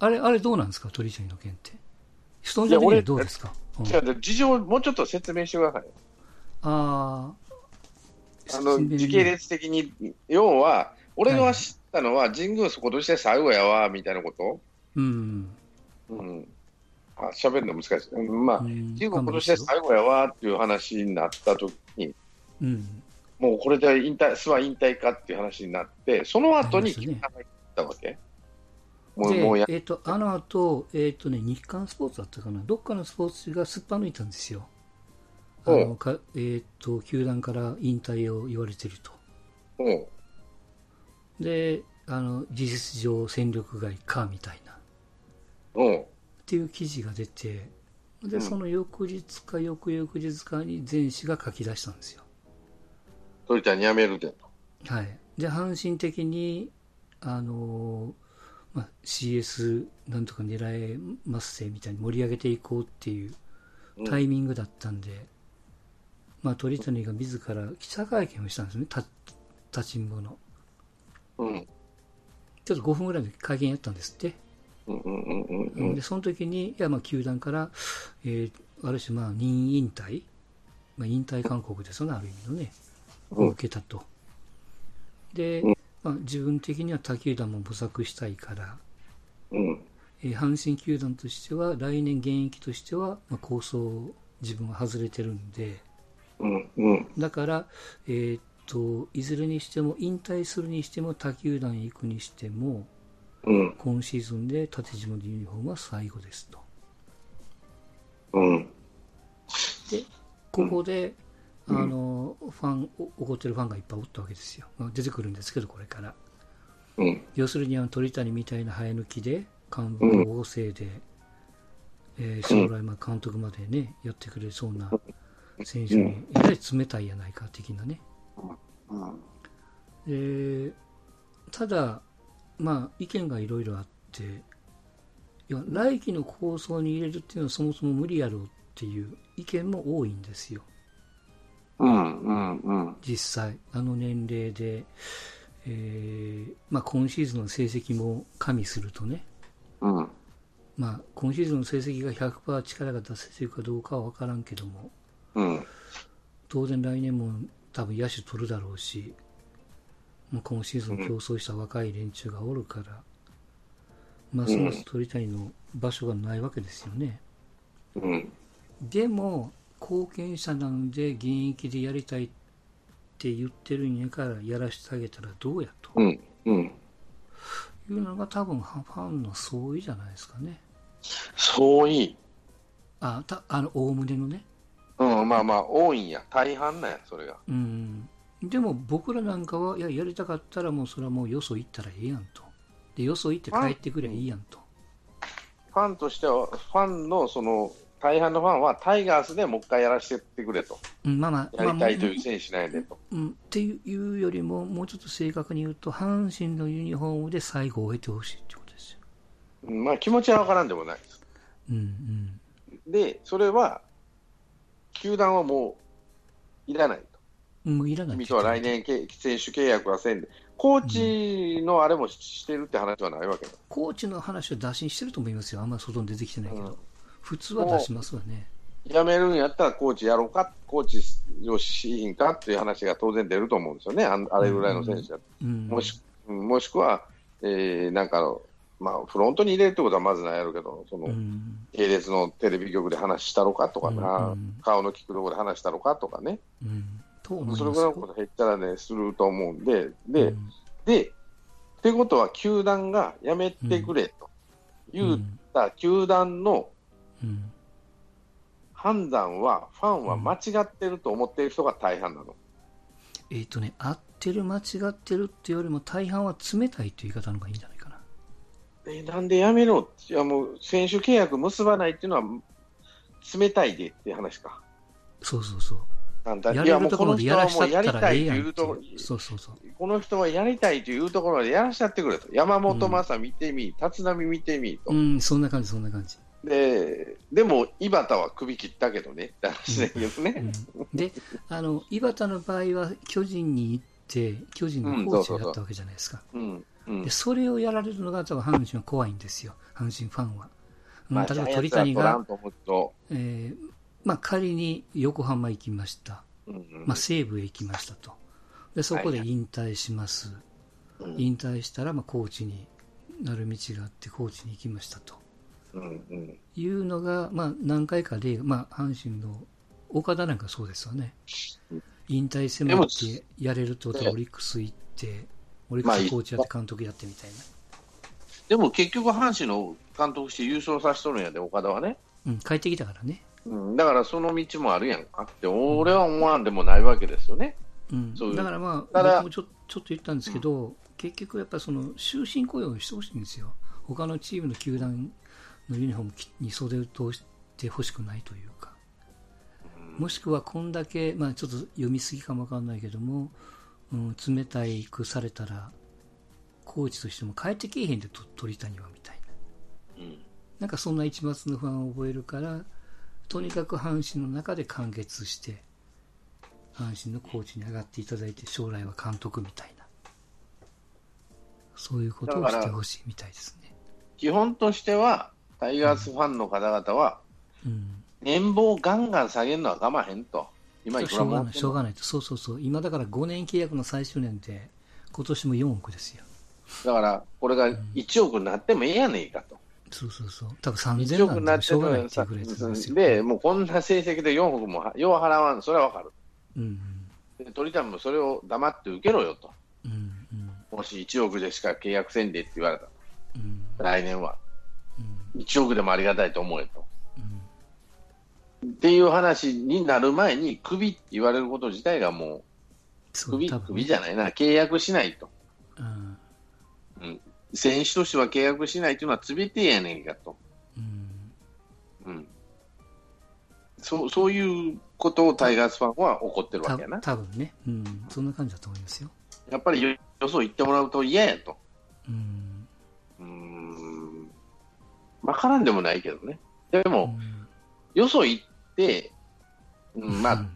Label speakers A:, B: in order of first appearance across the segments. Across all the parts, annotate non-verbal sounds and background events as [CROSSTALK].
A: あれ、あれどうなんですか、鳥谷の件って？どうですか、
B: 事情、もうちょっと説明してください。
A: あ
B: あの時系列的に、要は、俺が知ったのは、神宮そことして最後やわみたいなこと？
A: うん。
B: うん、あ喋るの難しい。まあ、神宮今年で最後やわっていう話になったときに、
A: うん、
B: もうこれで引退、諏訪引退かっていう話になって、その後に金が入ったわけ？
A: もうもうやえーと、あの後、えーとね、日刊スポーツだったかな、どっかのスポーツがすっぱ抜いたんですよ。あのかえーと、球団から引退を言われてると。であの、事実上戦力外かみたいな。っていう記事が出て、で、その翌日か翌々日かに前氏が書き出したんですよ。
B: 鳥谷辞めるで
A: と。はい。で、阪神的に、あのまあ、CS なんとか狙えますせみたいに盛り上げていこうっていうタイミングだったんで、うん、まあ、鳥谷が自ら記者会見をしたんですね、立ちんぼの。
B: うん。
A: ちょっと5分ぐらいの会見やったんですって。でその時に、いやまあ球団から、えー、ある種、まあ任引退、まあ、引退勧告ですよね、ある意味のね、を受けたと。で、まあ、自分的には他球団も模索したいから、えー、阪神球団としては、来年現役としては、まあ、構想自分は外れてるんで、だから、えー、っと、いずれにしても、引退するにしても、他球団行くにしても、
B: うん、
A: 今シーズンで縦縞のユニフォームは最後ですと。
B: うん、
A: で、ここで、うん、あのファン、怒ってるファンがいっぱいおったわけですよ。まあ、出てくるんですけど、これから。
B: うん、
A: 要するにあの鳥谷みたいな生え抜きで、幹部の旺盛で、えー、将来まあ監督までね、やってくれそうな選手に、やはり冷たいやないか的なね。えー、ただ、まあ、意見がいろいろあって、いや来季の構想に入れるっていうのはそもそも無理やろうっていう意見も多いんですよ。
B: うんうんうん、
A: 実際、あの年齢で、えーまあ、今シーズンの成績も加味するとね、
B: うん。
A: まあ、今シーズンの成績が100%力が出せてるかどうかは分からんけども、
B: うん、
A: 当然来年も多分野手取るだろうし、もう今シーズン競争した若い連中がおるから、ますます鳥谷の場所がないわけですよね。
B: うん、
A: でも、貢献者なんで現役でやりたいって言ってるんやからやらせてあげたらどうやと、
B: うんうん、
A: いうのが多分ファンの総意じゃないですかね。
B: 総意
A: あ、たあの、おおむねのね。
B: うん、まあまあ、多いんや。大半なんや、それが。
A: うん。でも僕らなんかは、いや、やりたかったらもうそれはもうよそ行ったらええやんと。で、よそ行って帰ってくればいいやんと。
B: ファンとしては、ファンのその、大半のファンはタイガースでもう一回やらせてくれと。
A: うん、まあま
B: あ、やりたいという選手なんでと、
A: うん。っていうよりも、もうちょっと正確に言うと、阪神のユニフォームで最後を終えてほしいってことですよ。
B: うん、まあ気持ちは分からんでもないです。
A: うんうん、
B: で、それは、球団はもういらないと。
A: もういらない
B: 君とは来年選手契約はせんで、コーチのあれもしてるって話はないわけだ、
A: コーチの話は打診してると思いますよ、あんまり外に出てきてないけど、うん、普通は出しますわね。
B: 辞めるんやったらコーチやろうか、コーチをしひんかっていう話が当然出ると思うんですよね、あれぐらいの選手だと。
A: うん、
B: もしもしくは、えー、なんかの、まあ、フロントに入れるってことはまずないやろうけど、その、系列のテレビ局で話したろかとかな、うん、顔の聞くところで話したろかとかね、
A: うん、
B: それぐらいのこと減ったらね、すると思うんで、で、うん、で、ってことは球団がやめてくれと言った球団の判断は、ファンは間違ってると思っている人が大半なの。
A: えっ、ー、とね、合ってる、間違ってるっていうよりも、大半は冷たいという言い方の方がいいんじゃない
B: えなんでやめろいやもう選手契約結ばないっていうのは冷たいでって話か。
A: そうそうそう。
B: なんだいやもうこの人はもうやりたいというところ、
A: そうそうそう。
B: この人はやりたいというところでやらしちゃってくれと。山本昌見てみ、立浪見てみと。
A: うん、そんな感じ、そんな感じ。
B: で、でも、井端は首切ったけどね、って話だけどね。
A: うん。うん、で、あの、井端の場合は巨人に行って、巨人のコーチをやったわけじゃないですか。でそれをやられるのが、多分阪神は怖いんですよ、阪神ファンは。まあ、例えば鳥谷が、えーまあ、仮に横浜行きました、うんうん、まあ、西武へ行きましたと、でそこで引退します、はいはい、引退したらまあコーチになる道があって、コーチに行きましたと、いうのが、まあ、何回か例が、まあ、阪神の岡田なんかそうですよね、引退迫ってやれると、オリックス行って、オリックスコーチやって監督やってみたいな。
B: でも結局、阪神の監督して優勝させとるんやで、岡田はね。
A: うん、帰ってきたからね。
B: うん、だからその道もあるやんかって、俺は思わんでもないわけですよね。
A: うん、ううだからまあ、僕もちょちょっと言ったんですけど、うん、結局やっぱその終身雇用してほしいんですよ。他のチームの球団のユニフォームに袖を通してほしくないというか。もしくはこんだけ、まあちょっと読みすぎかもわかんないけども、うん、冷たいくされたら、コーチとしても帰ってけえへんで鳥谷はみたいな、うん、なんかそんな一末の不安を覚えるからとにかく阪神の中で完結して阪神のコーチに上がっていただいて将来は監督みたいな。そういうことをしてほしいみたいですね。
B: 基本としてはタイガースファンの方々は、うん、年俸ガンガン下げるのは我慢へんと
A: 今しょうがないしょうがないとそうそうそう今だから5年契約の最終年で今年も4億ですよ
B: だから、これが1億になってもええやねんかと。
A: そうそうそう。多分3000億になっても
B: で、もうこんな成績で4億もよう払わん、それはわかる。うんうん、鳥谷もそれを黙って受けろよと。うんうん、もし1億でしか契約せんでって言われた。うん、来年は、うん。1億でもありがたいと思えと。うん、っていう話になる前に、クビって言われること自体がもう、クビ、クビじゃないな、契約しないと。うんうん、選手としては契約しないというのはつべてやねんかと、うん、うん、そそういうことをタイガースファンは怒ってるわけやな。
A: 多分ね、うん、そんな感じだと思いますよ。
B: やっぱりよそ行ってもらうと嫌やと。うん。うん。わからんでもないけどね。でも、よそ行って、うん、まあ、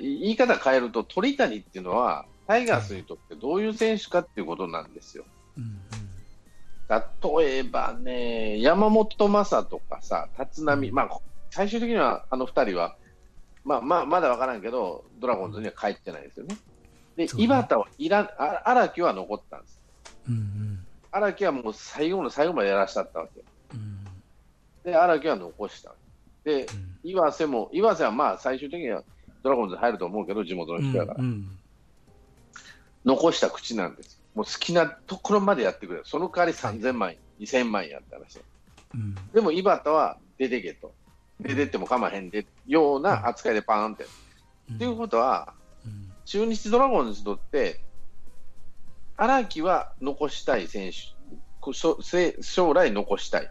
B: 言い方変えると、鳥谷っていうのは、タイガースにとってどういう選手かっていうことなんですよ。例えばね、山本昌とかさ、立浪、まあ、最終的にはあの2人は、まあまあ、まだ分からんけど、ドラゴンズには帰ってないですよね。で、井端はいら荒木は残ったんです。荒、うん、木はもう最後の最後までやらしちゃったわけ。うん、で、荒木は残した。で、うん、岩瀬も、岩瀬はまあ最終的にはドラゴンズ入ると思うけど、地元の人だから。うんうん、残した口なんです。もう好きなところまでやってくれる、その代わり3000万円、2000万円やったらしい、うん、でも井端は出てけと、出てっても構わへんで、ような扱いでパーンって。うん、っていうことは、うん、中日ドラゴンズにとって、荒木は残したい選手、将来残したい、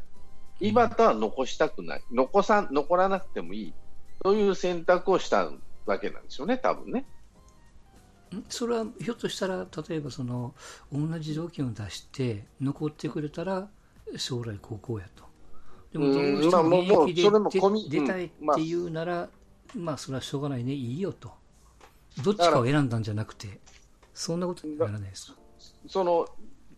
B: 井端は残したくない、残さ残らなくてもいい。という選択をしたわけなんですよね、多分ね。
A: それはひょっとしたら例えばその同じ条件を出して残ってくれたら将来高校やと。でもどうしても現役で出たいっていうなら、まあそれはしょうがないねいいよと。どっちかを選んだんじゃなくてそんなことにならないですか？
B: その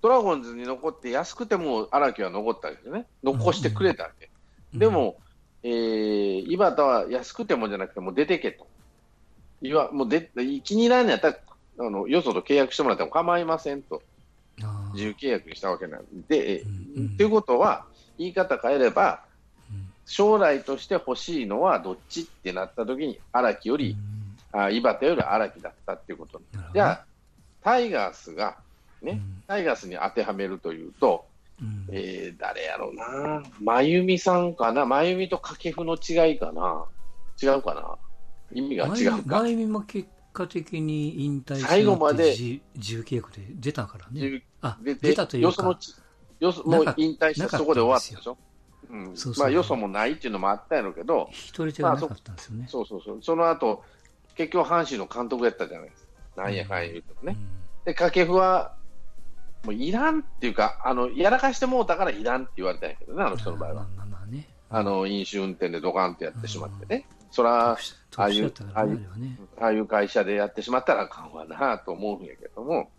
B: ドラゴンズに残って安くても荒木は残ったわけですね。残してくれたわけ、うん、でも、えー、井端は安くてもじゃなくても出てけと。いわもうで気に入らんやったらあのよそと契約してもらっても構いませんと、自由契約にしたわけなんで、うんうん、ということは、言い方変えれば、将来として欲しいのはどっちってなった時に荒木より、うん、あ井端より荒木だったっていうこと。じゃあタイガースがね、うん、タイガースに当てはめるというと、うん、えー、誰やろうな真由美さんかな真由美と掛布の違いかな違うかな意味が違うか
A: 真由美も結果的に引退最後まで自由契約で出たからね。あ、出たというか。よそ
B: よそもう引退してそこで終わったでしょ？うん、そうそうまあ、よそもないっていうのもあったんやろうけど、
A: 一人手がなかったんですよね。
B: そうそうそう。その後、結局阪神の監督やったじゃないですか。なんやかんや言うとね。うん、で、掛布は、もういらんっていうか、あの、やらかしてもうたからいらんって言われたんやけどね、あの人の場合は。まあの、飲酒運転でドカンってやってしまってね。そら、ああいう、ああいう会社でやってしまったらあかんわなと思うんやけども、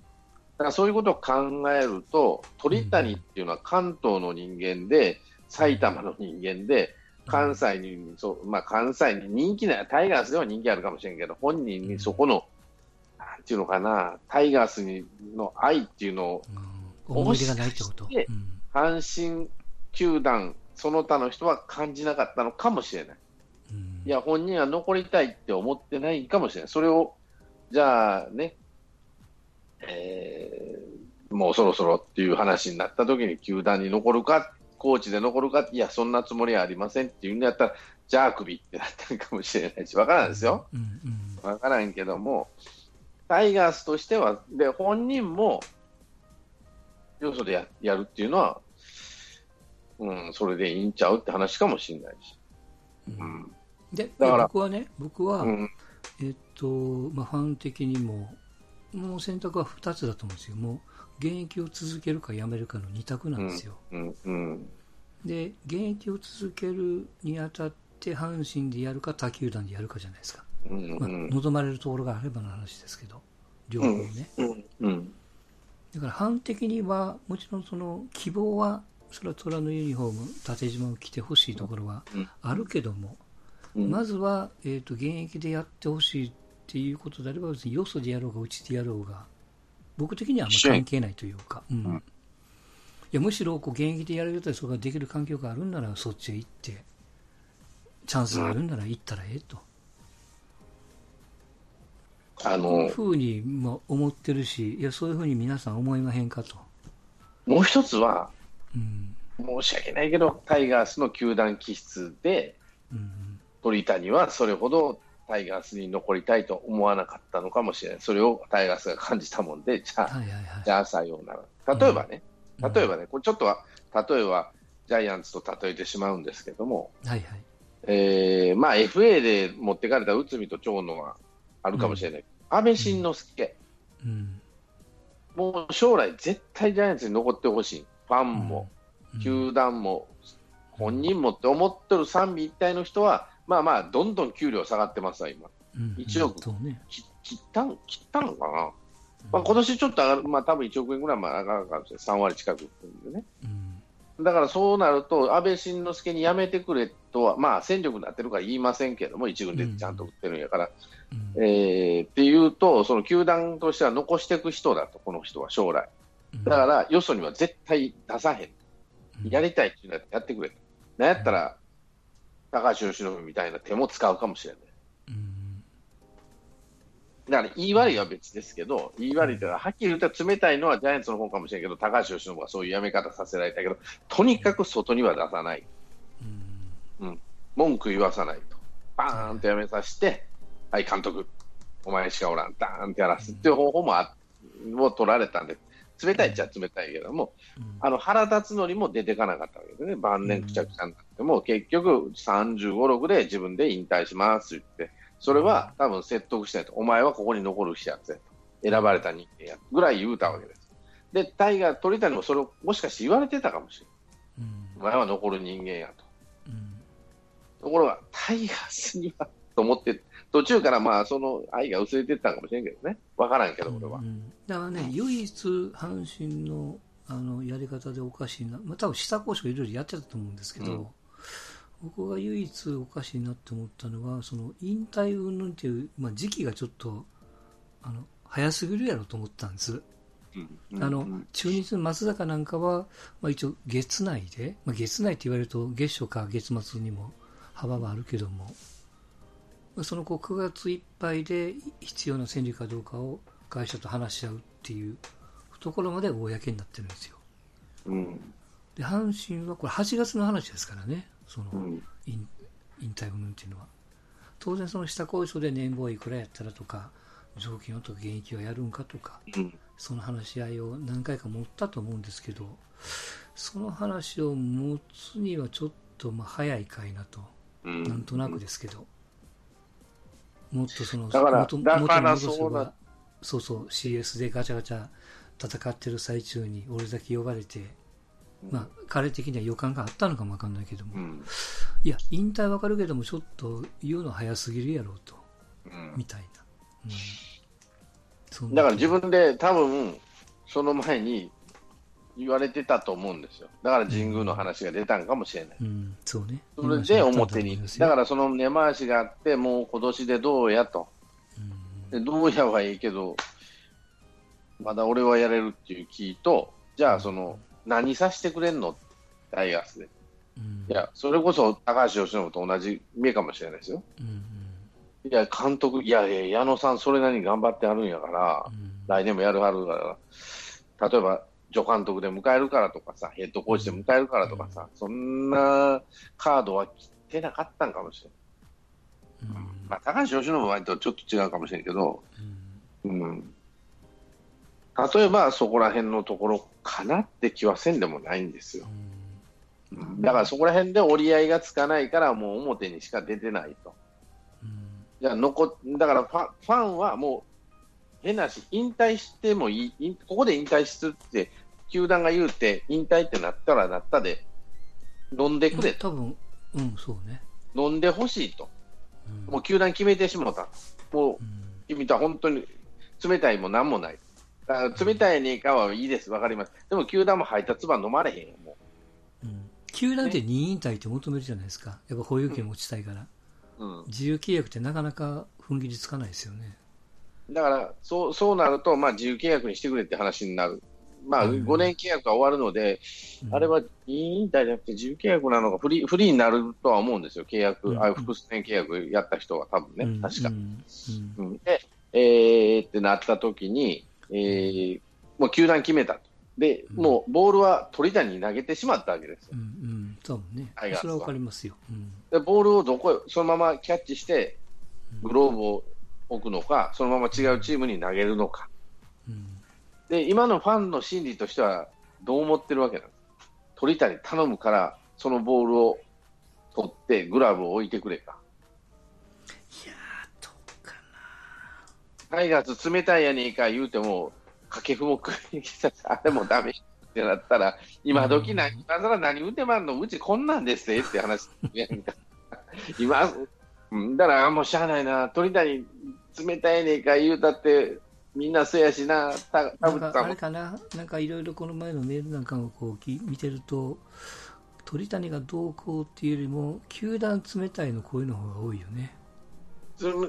B: だからそういうことを考えると、鳥谷っていうのは関東の人間で、埼玉の人間で、関西に、そうまあ、関西に人気な、タイガースでは人気あるかもしれんけど、本人にそこの、ていうのかな、タイガースにの愛っていうのを、
A: 思い出がないってこと、
B: 阪神球団その他の人は感じなかったのかもしれない。いや、本人は残りたいって思ってないかもしれない。それを、じゃあね、えー、もうそろそろっていう話になった時に球団に残るか、コーチで残るか、いや、そんなつもりはありませんっていうんだったら、じゃあ首ってなったのかもしれないし、わからんですよ。わからんけども、タイガースとしては、で、本人も、よそでややるっていうのは、うん、それでいいんちゃうって話かもしれないし。
A: うん、で、だから僕はね、僕は、うん、えっと、まあ、ファン的にも、もう選択は2つだと思うんですよ。もう、現役を続けるかやめるかの2択なんですよ。
B: うんうん、
A: で、現役を続けるにあたって、阪神でやるか他球団でやるかじゃないですか。まあ、望まれるところがあればの話ですけど、両方ね。だから、反的には、もちろんその希望はそれは虎のユニフォーム、縦縞を着てほしいところはあるけども、うん、まずは、えーと、現役でやってほしいっていうことであれば、別によそでやろうが、うちでやろうが、僕的にはあんま関係ないというか、うん、いやむしろこう現役でやれるとそれができる環境があるんなら、そっちへ行って、チャンスがあるんなら行ったらええと。あのそういうふうに思ってるし、いや、そういうふうに皆さん思いまへんかと。
B: もう一つは、申し訳ないけど、タイガースの球団気質で、うん、鳥谷はそれほどタイガースに残りたいと思わなかったのかもしれない、それをタイガースが感じたもんで、じゃあ、はいはいはい、じゃあさようなら、例えばね、うん、例えばね、これちょっとは、例えばジャイアンツと例えてしまうんですけども、はいはい。えーまあ、FA で持ってかれた内海と長野はあるかもしれない、うん、安倍晋之助、うん、もう将来、絶対ジャイアンツに残ってほしい。ファンも、球団も、本人もって思ってる三位一体の人は、まあまあ、どんどん給料下がってますわ、今。1億、切ったん切ったのかな、まあ、今年ちょっと上がる、まあ多分1億円ぐらいまで上がるかもしれない、3割近くってんでね。だからそうなると、安倍晋之助に辞めてくれとは、まあ戦力になってるから言いませんけども、1軍でちゃんと打ってるんやから。うん、えー、っていうと、その球団としては残していく人だと、この人は将来。だから、よそには絶対出さへん。やりたいっていうのはやってくれ。なんやったら、高橋由伸みたいな手も使うかもしれない。だから、言い悪いは別ですけど、言い悪いというのは、はっきり言ったら冷たいのはジャイアンツの方かもしれないけど、高橋由伸がそういうやめ方させられたけど、とにかく外には出さない。うん。文句言わさないと。バーンとやめさせて、はい、監督、お前しかおらん、ダーンってやらすっていう方法もあも取られたんで、冷たいっちゃ冷たいけども、うん、あの腹立つのにも出てかなかったわけですね、晩年くちゃくちゃになっても、結局35、6で自分で引退しますって言って、それは多分説得してないと、お前はここに残る人やつや。と、選ばれた人間や。ぐらい言うたわけです。で、タイガー、鳥谷もそれをもしかして言われてたかもしれない。うん、お前は残る人間やと。うん、ところが、タイガースにはと思って、途中からまあその愛が薄れていったかもしれんけどね、分からんけど、俺は。うん、
A: だからね、唯一、阪神のあのやり方でおかしいな、まあ多分下交渉いろいろやってたと思うんですけど、うん、僕が唯一おかしいなって思ったのは、その引退云々っていう、まあ、時期がちょっとあの早すぎるやろと思ったんです。うん、あの中日の松坂なんかは、まあ、一応、月内で、まあ、月内って言われると月初か月末にも幅はあるけども、その後9月いっぱいで必要な戦力かどうかを会社と話し合うっていうところまで公になってるんですよ。うん、で阪神はこれ8月の話ですからね、その、引退分っていうのは。当然その下交渉で年俸いくらやったらとか、雑巾をとか現役をやるんかとか、その話し合いを何回か持ったと思うんですけど、その話を持つにはちょっとまあ早いかいなと、なんとなくですけど。もっとその、
B: だから、だから
A: そうな、そうそう、CS でガチャガチャ戦ってる最中に俺だけ呼ばれて、まあ、彼的には予感があったのかもわかんないけども、うん、いや、引退わかるけども、ちょっと言うの早すぎるやろうと、うん、みたいな。
B: うん、だから自分で多分、その前に言われてたと思うんですよ。だから神宮の話が出たんかもしれない。
A: うん、そうね。
B: それで表に、だからその根回しがあって、もう今年でどうやと。でどうやはいいけど、まだ俺はやれるっていう気と、じゃあその、何させてくれんの？タイガースで。いや、それこそ高橋由伸と同じ目かもしれないですよ。いや、監督、いやいや、矢野さん、それなりに頑張ってはるんやから、来年もやるはるから、例えば、助監督で迎えるからとかさ、ヘッドコーチで迎えるからとかさ、そんなカードは切ってなかったんかもしれない。まあ、高橋由伸の場合とちょっと違うかもしれんけど、うん、例えばそこら辺のところかなって気はせんでもないんですよ。だからそこら辺で折り合いがつかないから、もう表にしか出てないと。じゃあ残だからファファンはもう変なし、引退してもいい、ここで引退するって、球団が言うて、引退ってなったらなったで、飲んでくれ
A: 多分うん、そうね。
B: 飲んでほしいと、うん、もう球団決めてしもた、もう、君とは本当に冷たいもなんもない、だから冷たいにかはいいです、わかります、でも球団も配達番飲まれへんよ、も
A: う。うん、球団って任意引退って求めるじゃないですか、やっぱ保有権持ちたいから、うん、自由契約ってなかなか踏ん切りつかないですよね。
B: だからそうそうなると、まあ、自由契約にしてくれって話になる、まあ、5年契約が終わるので、うん、あれは引退じゃなくて自由契約なのかフリー、フリーになるとは思うんですよ、契約、うん、あ複数年契約やった人は多分ね、うん、確か。うん。で、えー、ってなった時に、えー、もう球団決めたと。で、もうボールは鳥谷に投げてしまったわけですよ。うんう
A: ん、そうね。それはわかりますよ。
B: で、ボールをどこそのままキャッチして、グローブを置くのか、そのまま違うチームに投げるのか、うん、で今のファンの心理としてはどう思ってるわけなんです？鳥谷頼むから、そのボールを取ってグラブを置いてくれか。タイガース冷たいやねんか言うても、掛布も食いに来たあれもダメってなったら、[LAUGHS] 今時何、今更何打てまんの、うちこんなんですって話 [LAUGHS] 今、だからもうしゃあないな、鳥谷冷たいねんか言うたって、みんなそうやしな、た
A: なんかあれかな、なんかいろいろこの前のメールなんかをこう見てると、鳥谷がどうこうっていうよりも、球団冷たいの声の方が多いよね。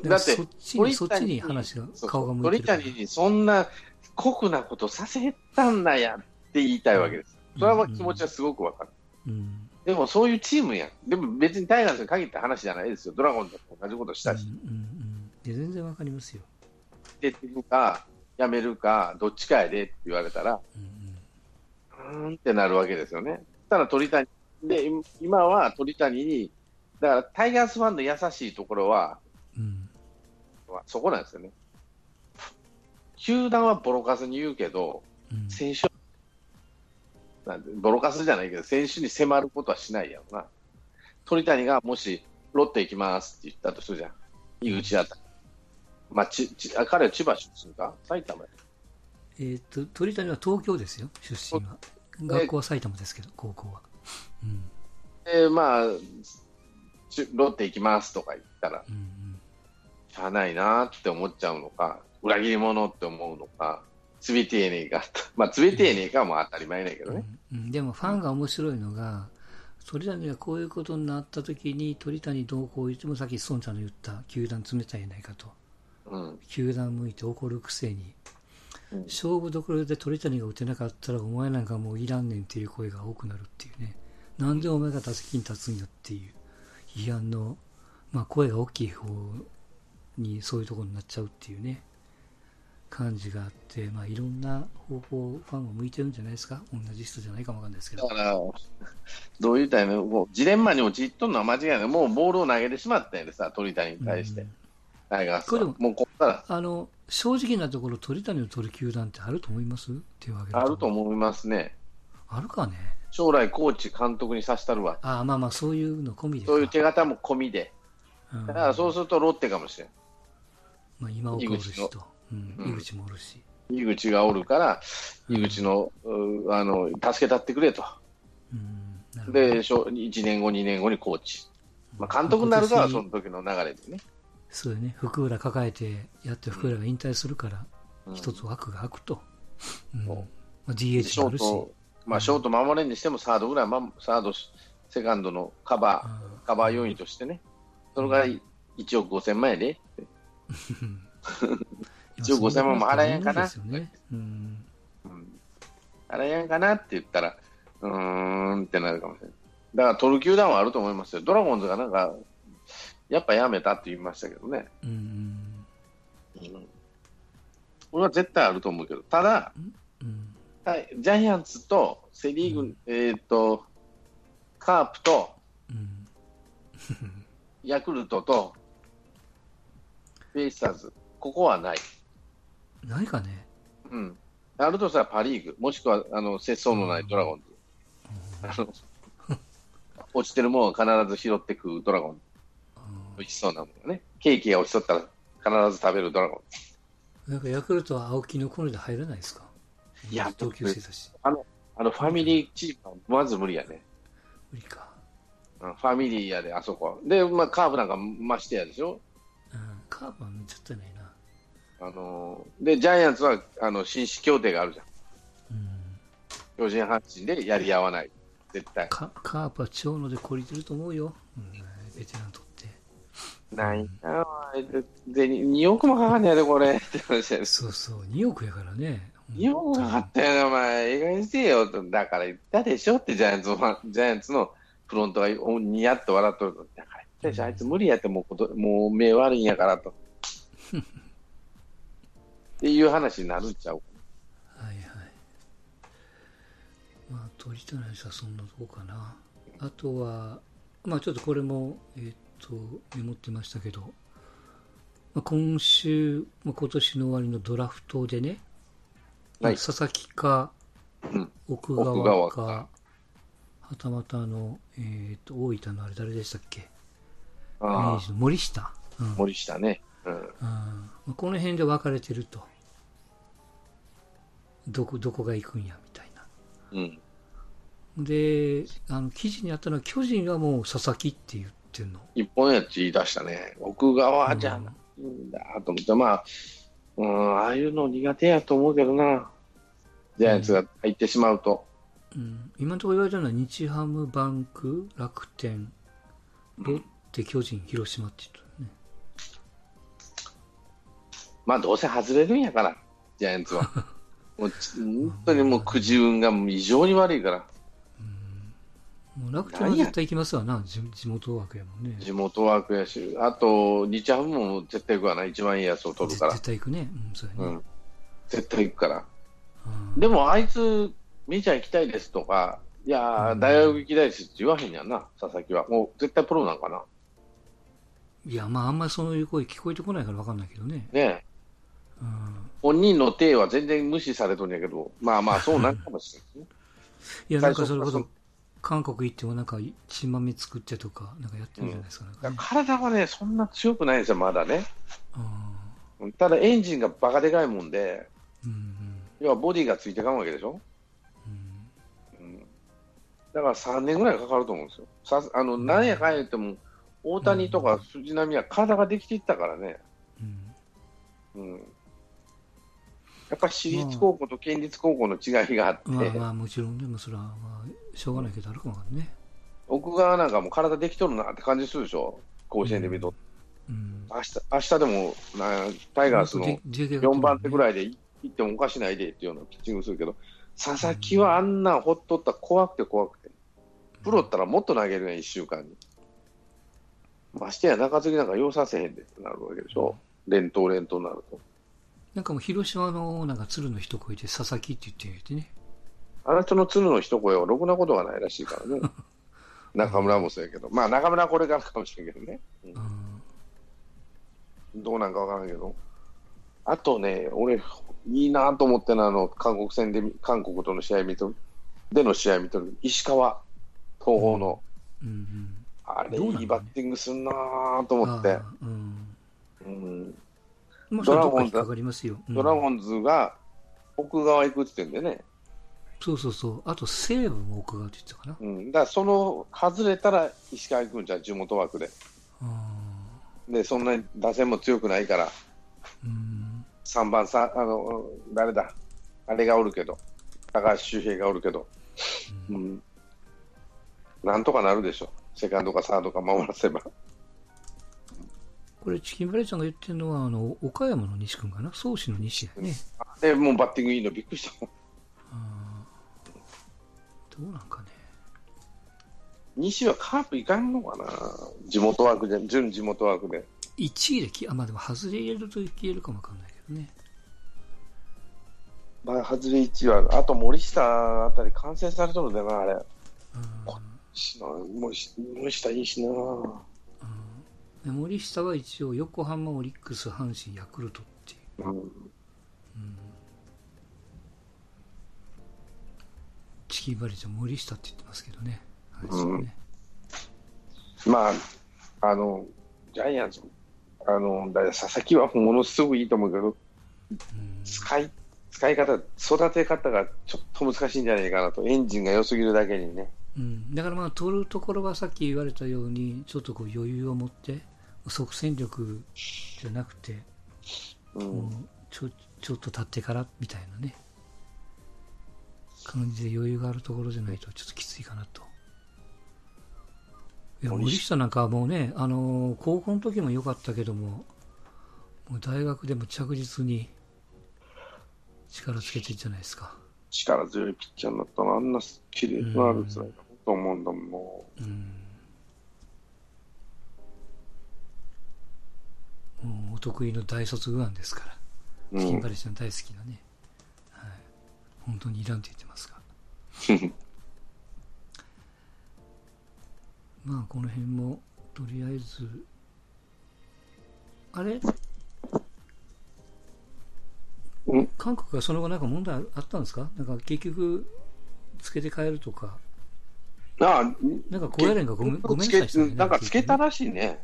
B: だって
A: そっちに、そっちに話が、顔が向い
B: てる鳥谷にそんな酷なことさせたんだやって言いたいわけです。それは気持ちはすごくわかる。うん、でもそういうチームやん。でも別にタイガースに限った話じゃないですよ。ドラゴンズと同じことしたし。うんうんうん
A: 全然わかりますよ。
B: 出てるか、やめるか、どっちかやでって言われたら、うん、うん、ってなるわけですよね。ただ鳥谷、で、今は鳥谷に、だからタイガースファンの優しいところは、うん、そこなんですよね。球団はボロカスに言うけど、うん、選手なんで、ボロカスじゃないけど、選手に迫ることはしないやろな。鳥谷がもし、ロッテ行きますって言ったとするじゃん。井口あたり。まあ、ちちあ彼は千葉出身か？埼玉
A: えー、っと、鳥谷は東京ですよ、出身は。学校は埼玉ですけど、高校は。
B: うん、で、まあ、ロッテ行きますとか言ったら、うんうん、しゃあないなって思っちゃうのか、裏切り者って思うのか、つびてえねえか、[LAUGHS] まあ、つびてえねえかも当たり前だけどね、
A: うんうん。でもファンが面白いのが、鳥谷がこういうことになった時に鳥谷どうこう言ってもさっき孫ちゃんの言った球団冷たいやないかと。うん、球団向いて怒るくせに、うん、勝負どころで鳥谷が打てなかったらお前なんかもういらんねんっていう声が多くなるっていうね。なんでお前が打席に立つんやっていう批判の、まあ、声が大きい方にそういうところになっちゃうっていうね感じがあって、まあ、いろんな方向ファンを向いてるんじゃないですか？同じ人じゃないかもわかんないですけど。
B: だからどういうタイムもうジレンマに陥っとるのは間違いない。もうボールを投げてしまったんでさ鳥谷に対して、うんタイガースこれでももうこっから。
A: あの正直なところ、鳥谷を取る球団ってあると思います？っていうわけ
B: あると思いますね。
A: あるかね？
B: 将来、コーチ、監督にさせたるわ。
A: あまあまあ、そういうの込み
B: で。そういう手形も込みで。うん、だからそうするとロッテかもしれん。
A: まあ、今岡おるしと、うん、井口もおるし。
B: 井口がおるから、井口の,、あの助けたってくれと。うん、で、1年後、2年後にコーチ。まあ、監督になるから、その時の流れでね。
A: そうね、福浦抱えてやって福浦が引退するから、一つ枠が空くと。うん。まあ、DH
B: ショー
A: もあるし。
B: ト、まあ、ショート守れんにしてもサードぐらい、まあ、サード、セカンドのカバー、
A: あ
B: カバー要員としてね、それが1億5000万円で、1億5000万も払えんかな。
A: うん。
B: うん、あれやんかなって言ったら、うーんってなるかもしれない。だから取る球団はあると思いますよ。ドラゴンズがなんか、やっぱやめたって言いましたけどね。
A: うん。
B: うん、これは絶対あると思うけど、ただ、
A: うん。
B: はい、ジャイアンツとセ・リーグ、えー、とカープと
A: うん。
B: ヤクルトとベイスターズ、ここはない。
A: ないかね。
B: うん、あるとしたらパ・リーグ、もしくはあの節操のないドラゴンズ。あの落ちてるものを必ず拾って食うドラゴンズ。美味しそうなものね。ケーキが落ちとったら必ず食べるドラゴン
A: なんかヤクルトは青木のコネで入らないですか？
B: いや
A: 同級生だし。
B: ズ。あの、あのファミリーチームはまず無理やね。
A: 無理か。
B: うんファミリーやで、あそこは。で、まあ、カーブなんかましてやでしょ？
A: うん。カーブはちょっとないな。
B: あのーで、ジャイアンツはあの紳士協定があるじゃん。
A: うん。
B: 巨人阪神でやり合わない。絶対。
A: カカープは長野で懲りてると思うよ。うん。ベテランとって。
B: ないなで、2億もかかんねやで、これ。
A: そうそう。2億やからね。
B: 2億かかったよな、お前。映画にせえよと。だから言ったでしょって、ジャイアンツジャイアンツのフロントがニヤッと笑っとる。だあいつ無理やって、もうこと、もう目悪いんやからと。[LAUGHS] っていう話になるんちゃう？
A: はいはい。まあ、取りたい話はそんなとこかな。あとは、まあちょっとこれも、えっ、と、メモってましたけど、まあ、今週、まあ、今年の終わりのドラフトでね、
B: はい。
A: 佐々木か、
B: うん。
A: 奥
B: 奥
A: 川か、
B: 川か
A: はたまたあの、えっ、と、大分のあれ誰でしたっけ？明
B: あ
A: 治の森下。うん
B: あ、森下ね。うん。
A: この辺で分かれてると。どこ、どこが行くんや、みたいな。
B: うん。
A: で、あの、記事にあったのは、巨人はもう佐々木って言ってんの。
B: 一本やっち言い出したね。奥側じゃないんだと思って、まあ、うん、ああいうの苦手やと思うけどな。ジャイアンツが入ってしまうと。
A: うん、今のところ言われてるのは、日ハム、バンク、楽天、ロッテ、巨人、広島って言ってるね。
B: まあ、どうせ外れるんやから、ジャイアンツは。[LAUGHS] もうち本当にもうくじ運が異常に悪いから、
A: もう楽天は絶対行きますわな、地地元枠やもんね。
B: 地元枠やし、あと、日ハムも絶対行くわな、一番いいやつを取るから
A: 絶。対行くね。うん、そうやね。
B: うん。絶対行くから。
A: うん
B: でも、あいつ、メジャー行きたいですとか、いやー、大学行きたいですって言わへんやんな、佐々木は。もう絶対プロなんかな。
A: いや、まあ、あんまりそういう声聞こえてこないから分かんないけどね。
B: ねえ
A: うん
B: 本人の体は全然無視されとんやけど、まあまあ、そうなるかもしれないですね。[LAUGHS]
A: いや、なんかそれこそ韓国行ってもなんか、血豆作ってとか、なんかやってるんじゃないですか。なんか
B: 体はね、そんな強くないんですよ、まだね。
A: うん
B: ただエンジンがバカでかいもんで、
A: うん
B: 要はボディがついてかんわけでしょ？
A: うん
B: うん、だから3年ぐらいかかると思うんですよ。さあのなんやかんや言っても、大谷とか藤浪は体ができていったからね。
A: うん
B: うんやっぱり私立高校と県立高校の違いがあって、
A: まあまあ、もちろん、でもそれは、まあ、しょうがないけど、あるかもね。
B: 奥側なんかもう体できとるなって感じするでしょ、甲子園で見ると。
A: うん。
B: 明日明日でもなタイガースの4番手ぐ
A: い。
B: らいでいいってもおかしないでっていうようなピッチングするけど、佐々木はあんなんほっとったら怖くて怖くて、プロったらもっと投げるやん、1週間に。ましてや中継ぎなんか要させへんでってなるわけでしょ、連投連投になると。
A: なんかもう広島のなんか鶴の一声で佐々木って言っててね。
B: あの人の鶴の一声はろくなことがないらしいからね。[LAUGHS] 中村もそうやけど、まあ中村はこれからかもしれんけどね。うん
A: うん。
B: どうなんかわからんけど。あとね、俺、いいなと思ってのはあの、韓国戦で、韓国との試合見とる、での試合見とる、石川、東邦の、
A: うんうん。
B: あれ、いいバッティングすんなと思って。
A: あ、あうん。
B: うん、
A: まあ、それどっか引っかかりますよ。うん
B: ドラゴンズが奥側行くって言ってんでね、
A: そうそうそう。あと西武も奥側って言ってたかな。
B: うん、だからその外れたら石川行くんじゃん、地元枠で。
A: あ
B: で、そんなに打線も強くないから、
A: ーうん。
B: 3番さ、あの、誰だ、あれがおるけど、高橋周平がおるけど、うん、なんとかなるでしょ、セカンドかサードか守らせば。
A: これ、チキンバレーちゃんが言ってるのは、あの岡山の西君かな、宗師の西やね。
B: で、もうバッティングいいの、びっくりした。
A: どうなんかね。
B: 西はカープいかんのかな、地元枠で、準地元枠で。
A: 1位でき、あ、まあでも、外れ入れると消えるかもわかんないけどね。
B: まあ、外れ1は、あと森下あたり完成されとるんだよな、あれ。うん、森下いいしな、
A: うん、森下は一応、横浜、オリックス、阪神、ヤクルトっていう。うん、うんチキンバレーじゃ森下って言ってますけどね。
B: うん、まあ、あの、ジャイアンツ、あの、佐々木はものすごくいいと思うけど、うん、使い、使い方、育て方がちょっと難しいんじゃないかなと、エンジンが良すぎるだけにね。
A: うん、だからまあ、取るところはさっき言われたように、ちょっとこう余裕を持って、即戦力じゃなくて、うん、ちょちょっと経ってからみたいなね、感じで余裕があるところじゃないと、ちょっときついかなと。いや森下なんかはもうね、あのー、高校の時も良かったけども、もう大学でも着実に力つけてるじゃないですか。
B: 力強いピッチャーになったら、あんな綺麗なあるつらいと思うんだもん、うん。
A: もうお得意の大卒右腕ですから、チキンバレーちゃん大好きなね、はい、本当にいらんって言ってますが。[LAUGHS] まあこの辺もとりあえずあれ？韓国はその後なんか問題あったんですか？なんか結局つけて帰るとか
B: ああ
A: なんか高野連がごめんごめんな
B: さい、ね、なんかつけたらしいね、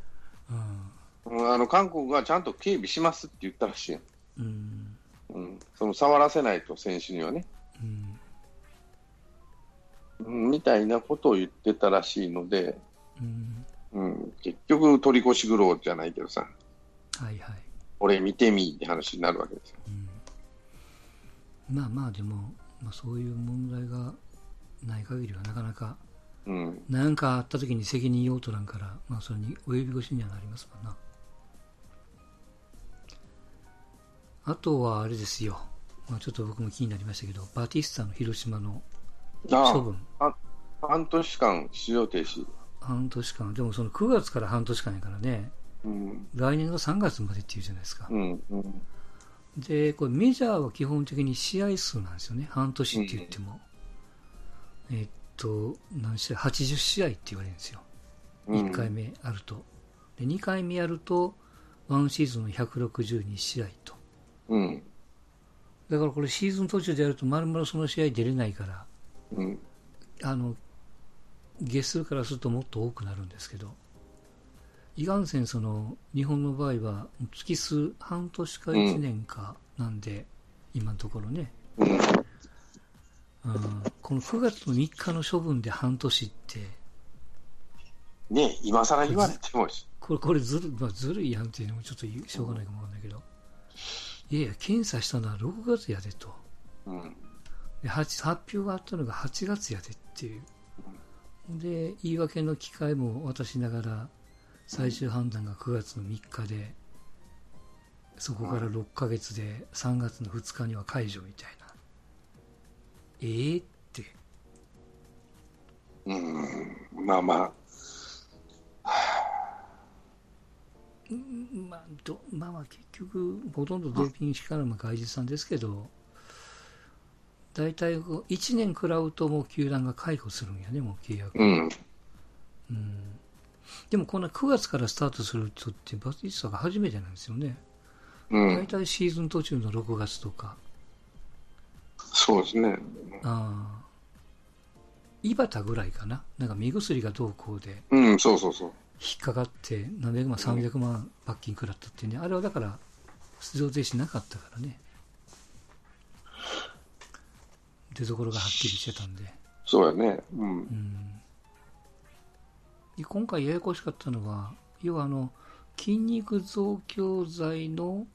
B: うん、あの韓国がちゃんと警備しますって言ったらしい、うん。うん、その触らせないと選手にはね、うん、みたいなことを言ってたらしいので、うん、うん、結局、取り越し苦労じゃないけどさ、
A: はいはい、
B: 俺見てみって話になるわけですよ。
A: うん、まあまあ、でも、まあ、そういう問題がない限りはなかなか、うん、なんかあった時に責任用途なんから、まあ、それに及び腰にはなりますもんな。あとはあれですよ、まあ、ちょっと僕も気になりましたけど、バティスタの広島の処分。
B: あ半年間出場停止。
A: 半年間、でもその9月から半年間やからね、うん、来年の3月までっていうじゃないですか。うんうん、で、これメジャーは基本的に試合数なんですよね、半年って言っても。うん、えっと、何試合 ?80 試合って言われるんですよ。1回目あると。で、2回目やると、1シーズンの162試合と。うん、だからこれシーズン途中でやると、まるまるその試合出れないから、うん、あの、月数からするともっと多くなるんですけど、いかんせんその日本の場合は月数半年か1年かなんで、うん、今のところね、うん、この9月の3日の処分で半年って。
B: ね今更言われても
A: これこれずる,、まあ、ずるいやんっていうのもちょっとしょうがないかもわかんないけど、いやいや検査したのは6月やでと、うん、で発表があったのが8月やでっていう。で言い訳の機会も渡しながら最終判断が9月の3日でそこから6ヶ月で3月の2日には解除みたいなええー、って
B: うんまあまあ
A: まあどまあまあ結局ほとんどドーピングしからも外実さんですけど大体1年食らうともう球団が解雇するんやね、もう契約。うん。うん、でもこの9月からスタートする人ってバティスタが初めてなんですよね。うん。大体シーズン途中の6月とか。
B: そうですね。あ
A: あ。井端ぐらいかな？なんか目薬がどうこうで。
B: うん、そうそうそう。
A: 引っかかって何百万、300万罰金食らったってね、あれはだから出場停止なかったからね。出所がはっきりしてたんで。
B: そうやね。うん。うん、
A: で今回ややこしかったのは、要はあの、筋肉増強剤の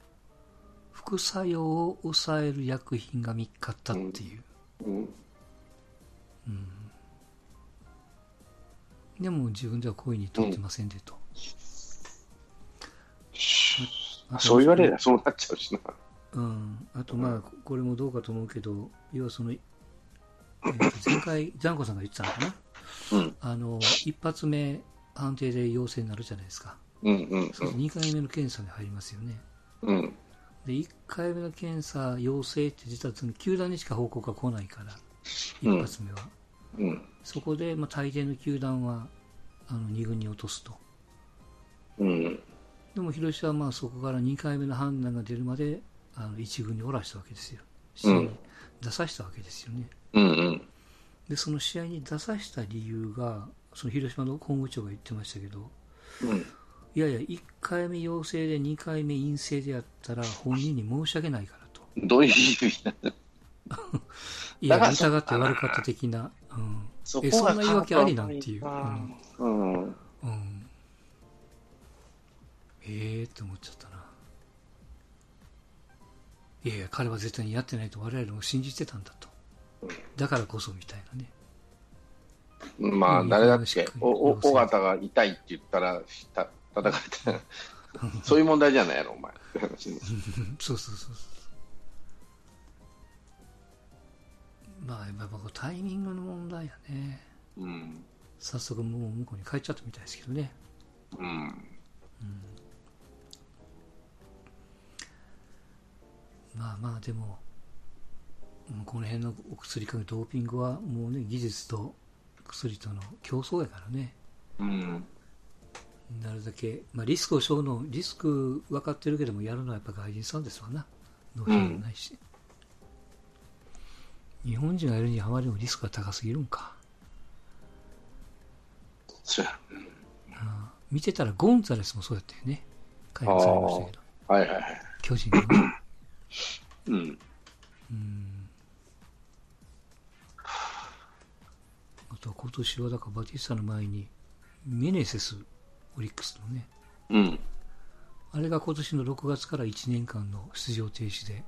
A: 副作用を抑える薬品が見っかったっていう。
B: うん。
A: うんでも自分では故意に取ってませんでと。あと
B: そう言われりゃそうなっちゃうしな。
A: うん、あとまあ、これもどうかと思うけど、要はその、えーと前回、[COUGHS] ジャンコさんが言ってたのかな、
B: うん。
A: あの一発目、判定で陽性になるじゃないですか、
B: うんうん
A: そう2回目の検査に入りますよね、
B: うん。うん。
A: で1回目の検査、陽性って実はその球団にしか報告が来ないから、
B: うん
A: 一発目は。
B: うん。
A: そこで、まあ、大抵の球団はあの2軍に落とすと。
B: うん。
A: でも広島はまあそこから2回目の判断が出るまであの1軍におらしたわけですよ。試合に出させたわけですよね。
B: うんうん。
A: で、その試合に出させた理由が、その広島の本部長が言ってましたけど、
B: うん。
A: いやいや、1回目陽性で2回目陰性でやったら本人に申し訳ないからと。
B: どういう意味なの？[LAUGHS]
A: いや、疑って悪かった的な。うん。え、
B: そこが
A: そんな言い訳ありなんていう。うん。
B: うん。
A: うん。ええー、って思っちゃったな。いやいや、彼は絶対にやってないと我々も信じてたんだと。だからこそみたいなね。
B: まあ、
A: うん
B: 誰だっけ
A: 日本のしっかり
B: おお尾形が痛いって言ったら、た叩かれて、そういう問題じゃないやろ、お前。[LAUGHS]
A: そうそうそうそう。まあ、やっぱこうタイミングの問題やね。
B: うん。
A: 早速もう向こうに帰っちゃったみたいですけどね。
B: うん。
A: まあまあでも、この辺のお薬かけドーピングはもうね、技術と薬との競争やからね。
B: うん。
A: なるだけ、まあリスクを背負うの、リスク分かってるけどもやるのはやっぱ外人さんですわな。納品もないし。日本人がやるにはあまりにもリスクが高すぎるんか。
B: そうや。
A: ああ見てたらゴンザレスもそうやったよね。解放されましたけど。
B: はいはいはい。
A: 巨人のね。
B: うん。
A: うん。あとは今年はだからバティスタの前にメネセス、オリックスのね。
B: うん。
A: あれが今年の6月から1年間の出場停止で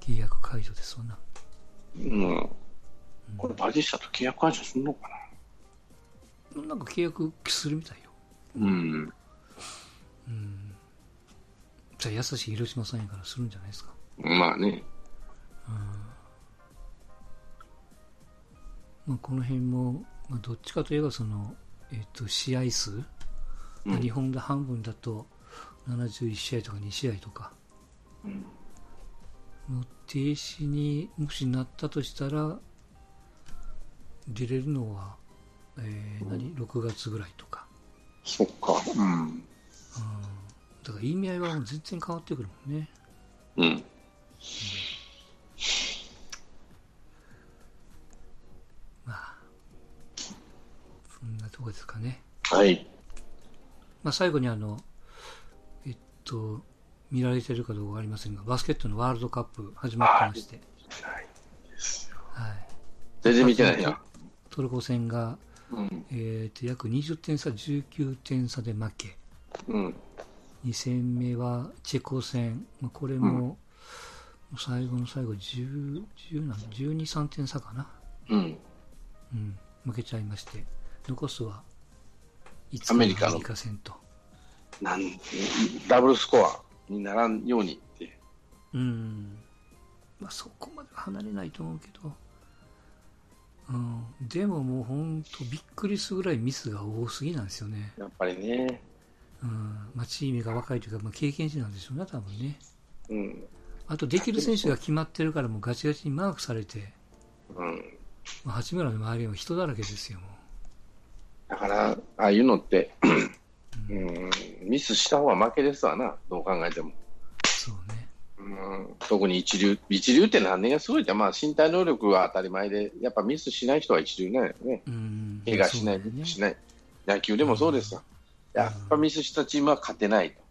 A: 契約解除ですわな。
B: うん。これ、バディスタと契約解除するのかな？
A: なんか契約するみたいよ。
B: うん。
A: うん。じゃあ優しい広島さんやからするんじゃないですか。
B: まあね。
A: まあ、この辺も、まあ、どっちかといえばその、えっと試合数、まあ日本で半分だと71試合とか2試合とか。の停止にもしなったとしたら出れるのは、えー何？6月ぐらいとか、
B: そっか。うん。
A: うん、だから意味合いは全然変わってくるもんね。
B: うん。
A: まあそんなとこですかね。
B: はい。
A: まあ、最後にあの、えっと、見られてるかどうかわかりませんが、バスケットのワールドカップ始まってまして、はい。
B: 全然見てないな。
A: トルコ戦が、
B: うん。
A: えー、と約20点差、19点差で負け、
B: うん。
A: 2戦目はチェコ戦、まあ、これも、最後の最後10、10なん12、3点差かな、
B: うん。
A: うん、負けちゃいまして、残すは、
B: アメリカの
A: アメリカ戦と。
B: なんダブルスコアにならんようにって。
A: うん、まあ、そこまでは離れないと思うけど、うん、でももう本当びっくりするぐらいミスが多すぎなんですよね。
B: やっぱりね。
A: うん、まあ、チームが若いというか、まあ、経験値なんでしょうね、多分ね。
B: うん。
A: あと、できる選手が決まってるから、もうガチガチにマークされて、
B: うん。
A: まあ、八村の周りは人だらけですよ、も
B: だから、ああいうのって、うん、ミスした方が負けですわな、どう考えても。
A: う。そうね。
B: うん、特に一流、一流って何年がすごいって、まあ身体能力は当たり前で、やっぱミスしない人は一流なんよね。
A: うん。
B: 怪我しない、
A: ね
B: しない。野球でもそうですよ。やっぱミスしたチームは勝てないと。っ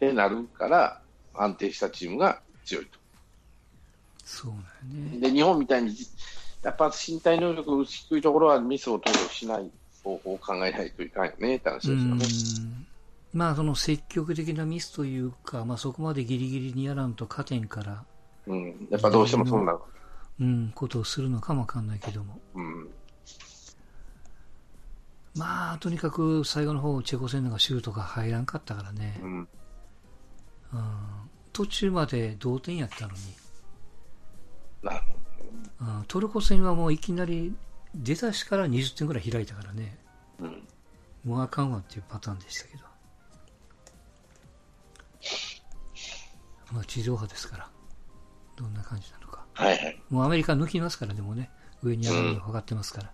B: てなるから、安定したチームが強いと。
A: そうね。
B: で、日本みたいに、やっぱ身体能力低いところはミスを投与しない方法を考えないといかんよねって話
A: う
B: ですよね。
A: ん。まあ、その積極的なミスというか、まあ、そこまでギリギリにやらんと加点から、
B: うん、やっぱどうしてもそうなる。
A: うん、ことをするのかもわかんないけども。
B: うん。
A: まあ、とにかく最後の方、チェコ戦のがシュートが入らんかったからね。うん。うん、途中まで同点やったのに。
B: なるほ
A: ど。トルコ戦はもういきなり出だしから20点ぐらい開いたからね。
B: うん。
A: もうあかんわっていうパターンでしたけど。まあ、地上波ですから、どんな感じなのか。
B: はいはい。
A: もうアメリカ抜きますから、でもね、上に上がるの分かってますから。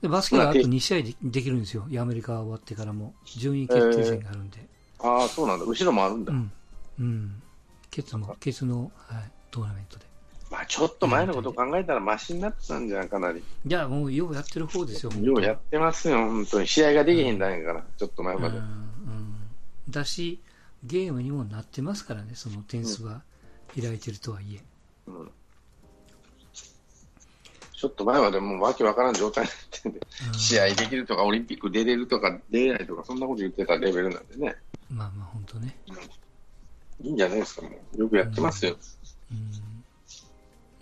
A: でバスケはあと2試合でできるんですよ、アメリカ終わってからも、順位決定戦があるんで。
B: えー、ああ、そうなんだ、後ろもあるんだ。
A: うん、うん、ケツも、ケツの、はい、トーナメントで。
B: まあ、ちょっと前のことを考えたら、ましになってたんじゃん、かなり。
A: いや、もう、ようやってる方ですよ、
B: ようやってますよ、本当に。試合ができへんだんやから、うん、ちょっと前まで。
A: だし、ゲームにもなってますからね、その点数は開いてるとはいえ。
B: うん、ちょっと前までもうわけわからん状態になってんで、試合できるとか、オリンピック出れるとか、出れないとか、そんなこと言ってたレベルなんでね。
A: まあまあ、本当ね。
B: いいんじゃないですか、もう。よくやってますよ。
A: うん、うん、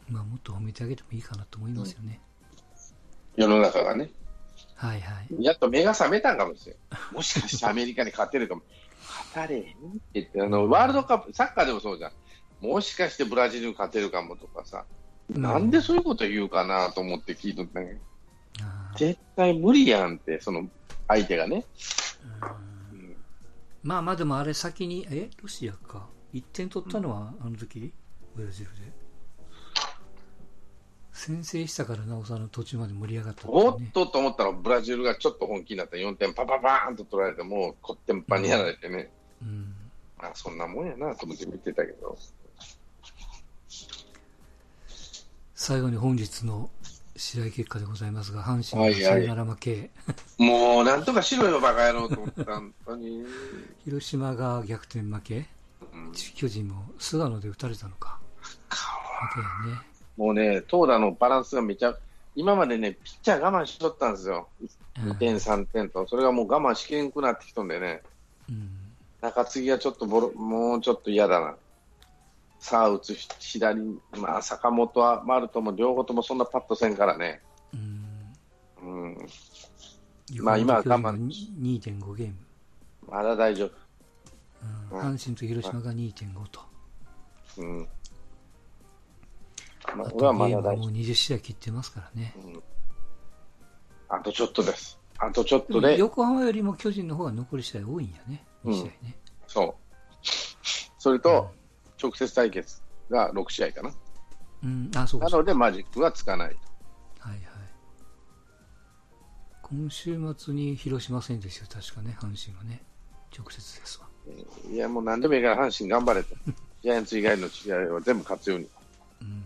A: まあ、もっと褒めてあげてもいいかなと思いますよね。
B: 世の中がね。
A: はいはい。
B: やっと目が覚めたんかもしれん。もしかしてアメリカに勝てるかも。勝たれへんって言って、あの、ワールドカップ、サッカーでもそうじゃん。もしかしてブラジルに勝てるかもとかさ、うん、なんでそういうこと言うかなと思って聞いとったんや絶対無理やんって、その相手がね。
A: うん、まあまあでもあれ先に、え、ロシアか。1点取ったのはあの時、ブラジルで。先制したからなおさら途中まで盛り上がった、
B: ね、おっとと思ったらブラジルがちょっと本気になって4点パパパーンと取られてもうこってんぱんにやられてね、
A: うん、
B: まあそんなもんやなと思って見てたけど。
A: 最後に本日の試合結果でございますが阪神がサヨナラ負け、
B: もうなんとかしろよバカ野郎と思った本当に
A: 広島が逆転負け、うん、巨人も菅野で打たれたのか。
B: 負けやねもうね、投打のバランスがめちゃ、今までね、ピッチャー我慢しとったんですよ。2点、3点と。それがもう我慢しきれんくなってきたんでね。
A: うん、
B: 中継ぎはちょっとボロ、もうちょっと嫌だな。さあ、打つ左、まあ、坂本は丸とも両方ともそんなパッとせんからね。
A: うん。
B: うん。まあ、今は我慢。
A: 2.5ゲーム。
B: まだ大丈夫。
A: うん、阪神と広島が2.5と。
B: うん。
A: まあ、俺はまだ大。もう20試合切ってますからね、
B: うん。あとちょっとです。あとちょっとで。
A: 横浜よりも巨人の方が残り試合多いんやね、2試合ね。
B: うん、そう。それと、直接対決が6試合かな。
A: うん、あそう
B: なのでマジックはつかないと。
A: はいはい。今週末に広島戦ですよ、確かね、阪神はね。直接ですわ。
B: いや、もう何でもいいから阪神頑張れと。[LAUGHS] ジャイアンツ以外の試合は全部勝つように。
A: うん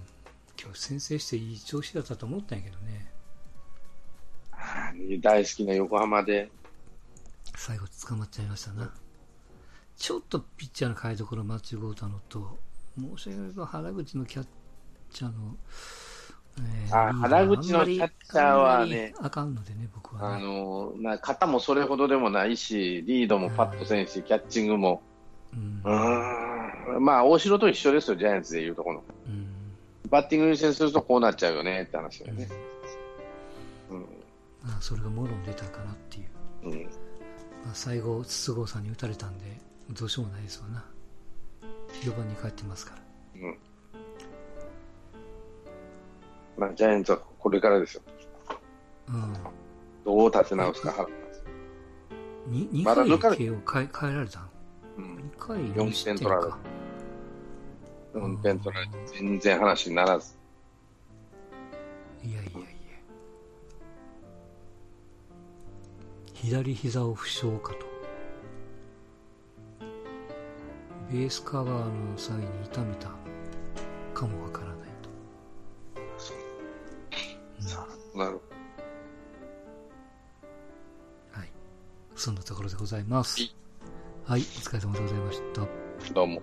A: 今日先制していい調子だったと思ったんやけどね。
B: 大好きな横浜で。
A: 最後捕まっちゃいましたな。ちょっとピッチャーの変え所間違うたのと、申し訳ないけど原口のキャッチャーの、
B: えー、あ原口のキャッチャーはね、
A: あかんのでね、僕は、
B: ね、あのな肩もそれほどでもないし、リードもパッとせんし、キャッチングも、うん、うんまあ、大城と一緒ですよ、ジャイアンツでいうとこの。
A: うん
B: バッティング優先するとこうなっちゃうよねって話だよね。
A: うん。まあ、それがもろに出たかなっていう。
B: うん。
A: まあ、最後、筒香さんに打たれたんで、どうしようもないですわな。4番に帰ってますから。
B: うん。まあ、ジャイアンツはこれからですよ。
A: うん。
B: どう立て直すか、原田
A: 2, 2回 KO 変え変えられたん、
B: うん、
A: 2回
B: 4点取られた。運転取られて全然話にならず。
A: いやいやいや。左膝を負傷かと。ベースカバーの際に痛めたかもわからないと。
B: さあ、なるほど。
A: はい。そんなところでございます。はい、お疲れ様でございました。
B: どうも。